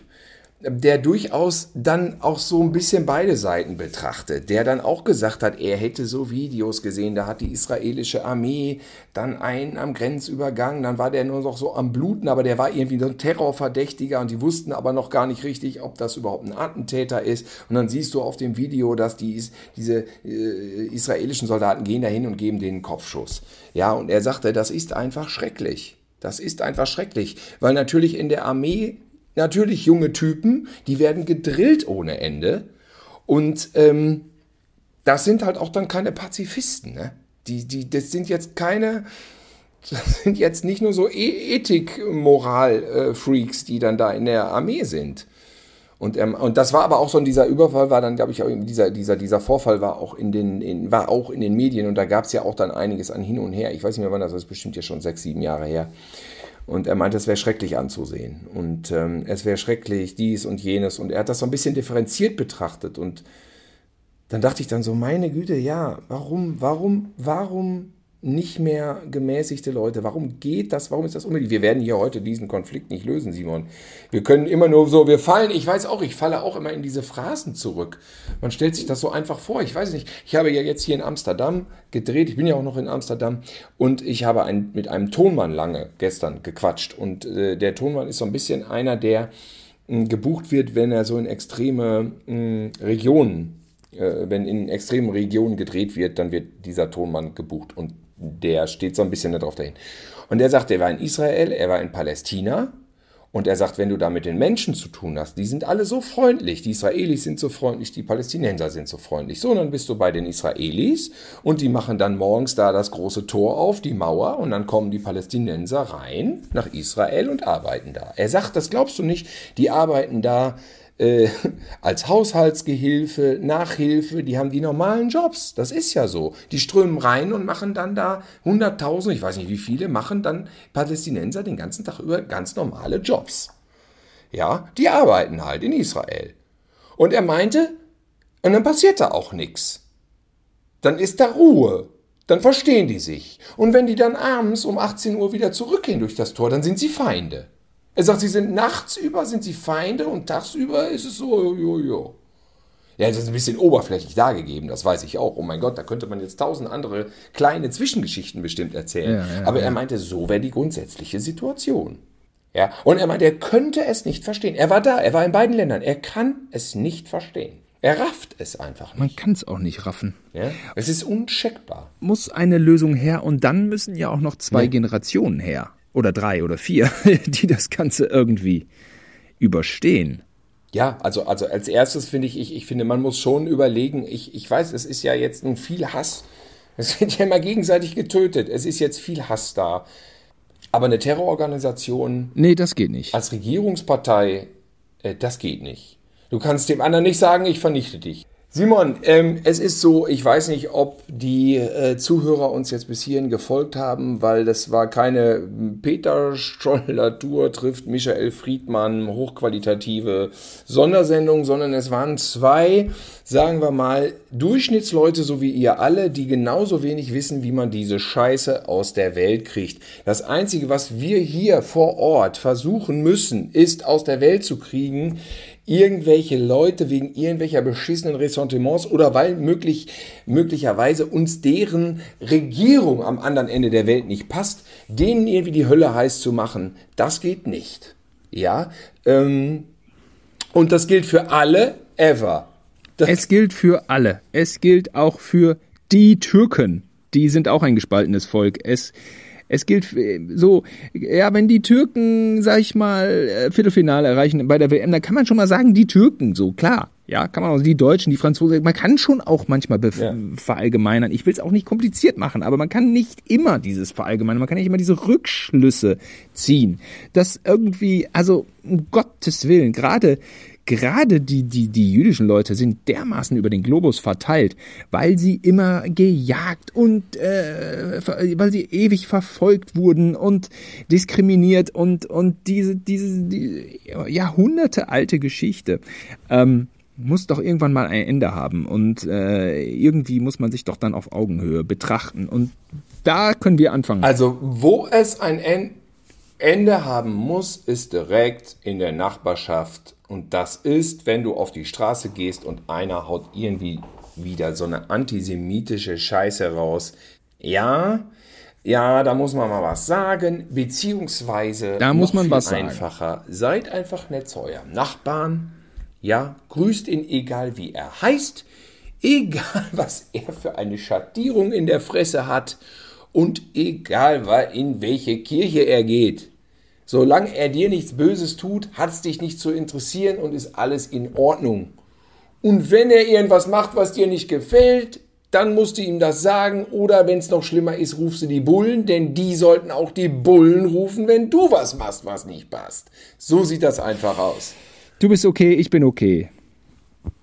der durchaus dann auch so ein bisschen beide Seiten betrachtet, der dann auch gesagt hat, er hätte so Videos gesehen, da hat die israelische Armee dann einen am Grenzübergang, dann war der nur noch so am Bluten, aber der war irgendwie so ein Terrorverdächtiger und die wussten aber noch gar nicht richtig, ob das überhaupt ein Attentäter ist. Und dann siehst du auf dem Video, dass die, diese äh, israelischen Soldaten gehen dahin und geben denen einen Kopfschuss. Ja, und er sagte, das ist einfach schrecklich. Das ist einfach schrecklich, weil natürlich in der Armee natürlich junge Typen, die werden gedrillt ohne Ende. Und ähm, das sind halt auch dann keine Pazifisten. Ne? Die, die, das sind jetzt keine, das sind jetzt nicht nur so e Ethik-Moral-Freaks, die dann da in der Armee sind. Und, ähm, und das war aber auch so, dieser Überfall war dann, glaube ich, dieser, dieser, dieser Vorfall war auch in den, in, war auch in den Medien und da gab es ja auch dann einiges an hin und her. Ich weiß nicht mehr wann, das ist bestimmt ja schon sechs, sieben Jahre her. Und er meinte, es wäre schrecklich anzusehen. Und ähm, es wäre schrecklich, dies und jenes. Und er hat das so ein bisschen differenziert betrachtet. Und dann dachte ich dann so, meine Güte, ja, warum, warum, warum nicht mehr gemäßigte Leute. Warum geht das? Warum ist das unbedingt? Wir werden hier heute diesen Konflikt nicht lösen, Simon. Wir können immer nur so, wir fallen, ich weiß auch, ich falle auch immer in diese Phrasen zurück. Man stellt sich das so einfach vor. Ich weiß nicht. Ich habe ja jetzt hier in Amsterdam gedreht. Ich bin ja auch noch in Amsterdam und ich habe ein, mit einem Tonmann lange gestern gequatscht. Und äh, der Tonmann ist so ein bisschen einer, der äh, gebucht wird, wenn er so in extreme äh, Regionen wenn in extremen Regionen gedreht wird, dann wird dieser Tonmann gebucht und der steht so ein bisschen darauf dahin. Und er sagt, er war in Israel, er war in Palästina. Und er sagt, wenn du da mit den Menschen zu tun hast, die sind alle so freundlich. Die Israelis sind so freundlich, die Palästinenser sind so freundlich. So, dann bist du bei den Israelis und die machen dann morgens da das große Tor auf, die Mauer, und dann kommen die Palästinenser rein nach Israel und arbeiten da. Er sagt, das glaubst du nicht, die arbeiten da äh, als Haushaltsgehilfe, Nachhilfe, die haben die normalen Jobs. Das ist ja so. Die strömen rein und machen dann da 100.000, ich weiß nicht wie viele, machen dann Palästinenser den ganzen Tag über ganz normale Jobs. Ja, die arbeiten halt in Israel. Und er meinte, und dann passiert da auch nichts. Dann ist da Ruhe. Dann verstehen die sich. Und wenn die dann abends um 18 Uhr wieder zurückgehen durch das Tor, dann sind sie Feinde. Er sagt, sie sind nachts über, sind sie Feinde und tagsüber ist es so, jo, jo. Ja, das ist ein bisschen oberflächlich dargegeben, das weiß ich auch. Oh mein Gott, da könnte man jetzt tausend andere kleine Zwischengeschichten bestimmt erzählen. Ja, ja, Aber er meinte, so wäre die grundsätzliche Situation. Ja, und er meinte, er könnte es nicht verstehen. Er war da, er war in beiden Ländern. Er kann es nicht verstehen. Er rafft es einfach nicht. Man kann es auch nicht raffen. Ja? Es ist uncheckbar. Muss eine Lösung her und dann müssen ja auch noch zwei ja. Generationen her oder drei oder vier, die das Ganze irgendwie überstehen. Ja, also, also als erstes finde ich, ich, ich finde, man muss schon überlegen, ich, ich weiß, es ist ja jetzt nun viel Hass. Es wird ja immer gegenseitig getötet. Es ist jetzt viel Hass da. Aber eine Terrororganisation. Nee, das geht nicht. Als Regierungspartei, äh, das geht nicht. Du kannst dem anderen nicht sagen, ich vernichte dich. Simon, ähm, es ist so, ich weiß nicht, ob die äh, Zuhörer uns jetzt bis hierhin gefolgt haben, weil das war keine Peter Stoller-Tour trifft Michael Friedmann hochqualitative Sondersendung, sondern es waren zwei, sagen wir mal, Durchschnittsleute, so wie ihr alle, die genauso wenig wissen, wie man diese Scheiße aus der Welt kriegt. Das Einzige, was wir hier vor Ort versuchen müssen, ist aus der Welt zu kriegen, irgendwelche Leute wegen irgendwelcher beschissenen Ressentiments oder weil möglich, möglicherweise uns deren Regierung am anderen Ende der Welt nicht passt, denen irgendwie die Hölle heiß zu machen, das geht nicht. Ja, ähm, und das gilt für alle ever. Das es gilt für alle. Es gilt auch für die Türken. Die sind auch ein gespaltenes Volk. Es es gilt so, ja, wenn die Türken, sag ich mal, äh, Viertelfinale erreichen bei der WM, dann kann man schon mal sagen, die Türken, so klar. Ja, kann man auch die Deutschen, die Franzosen, man kann schon auch manchmal ja. verallgemeinern. Ich will es auch nicht kompliziert machen, aber man kann nicht immer dieses verallgemeinern, man kann nicht immer diese Rückschlüsse ziehen. Das irgendwie, also um Gottes Willen, gerade gerade die, die, die jüdischen Leute sind dermaßen über den Globus verteilt, weil sie immer gejagt und äh, weil sie ewig verfolgt wurden und diskriminiert und, und diese, diese die Jahrhunderte alte Geschichte. Ähm, muss doch irgendwann mal ein Ende haben und äh, irgendwie muss man sich doch dann auf Augenhöhe betrachten und da können wir anfangen. Also wo es ein Ende haben muss, ist direkt in der Nachbarschaft und das ist, wenn du auf die Straße gehst und einer haut irgendwie wieder so eine antisemitische Scheiße raus. Ja, ja, da muss man mal was sagen, beziehungsweise da muss man was einfacher. Sagen. Seid einfach nett zu eurem Nachbarn. Ja, grüßt ihn, egal wie er heißt, egal was er für eine Schattierung in der Fresse hat und egal in welche Kirche er geht. Solange er dir nichts Böses tut, hat es dich nicht zu interessieren und ist alles in Ordnung. Und wenn er irgendwas macht, was dir nicht gefällt, dann musst du ihm das sagen oder wenn es noch schlimmer ist, rufst du die Bullen, denn die sollten auch die Bullen rufen, wenn du was machst, was nicht passt. So sieht das einfach aus. Du bist okay, ich bin okay.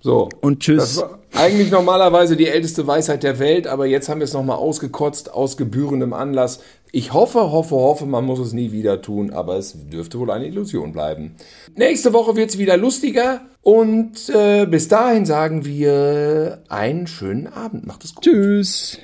So. Und tschüss. Das war eigentlich normalerweise die älteste Weisheit der Welt, aber jetzt haben wir es nochmal ausgekotzt, aus gebührendem Anlass. Ich hoffe, hoffe, hoffe, man muss es nie wieder tun, aber es dürfte wohl eine Illusion bleiben. Nächste Woche wird es wieder lustiger und äh, bis dahin sagen wir einen schönen Abend. Macht es gut. Tschüss.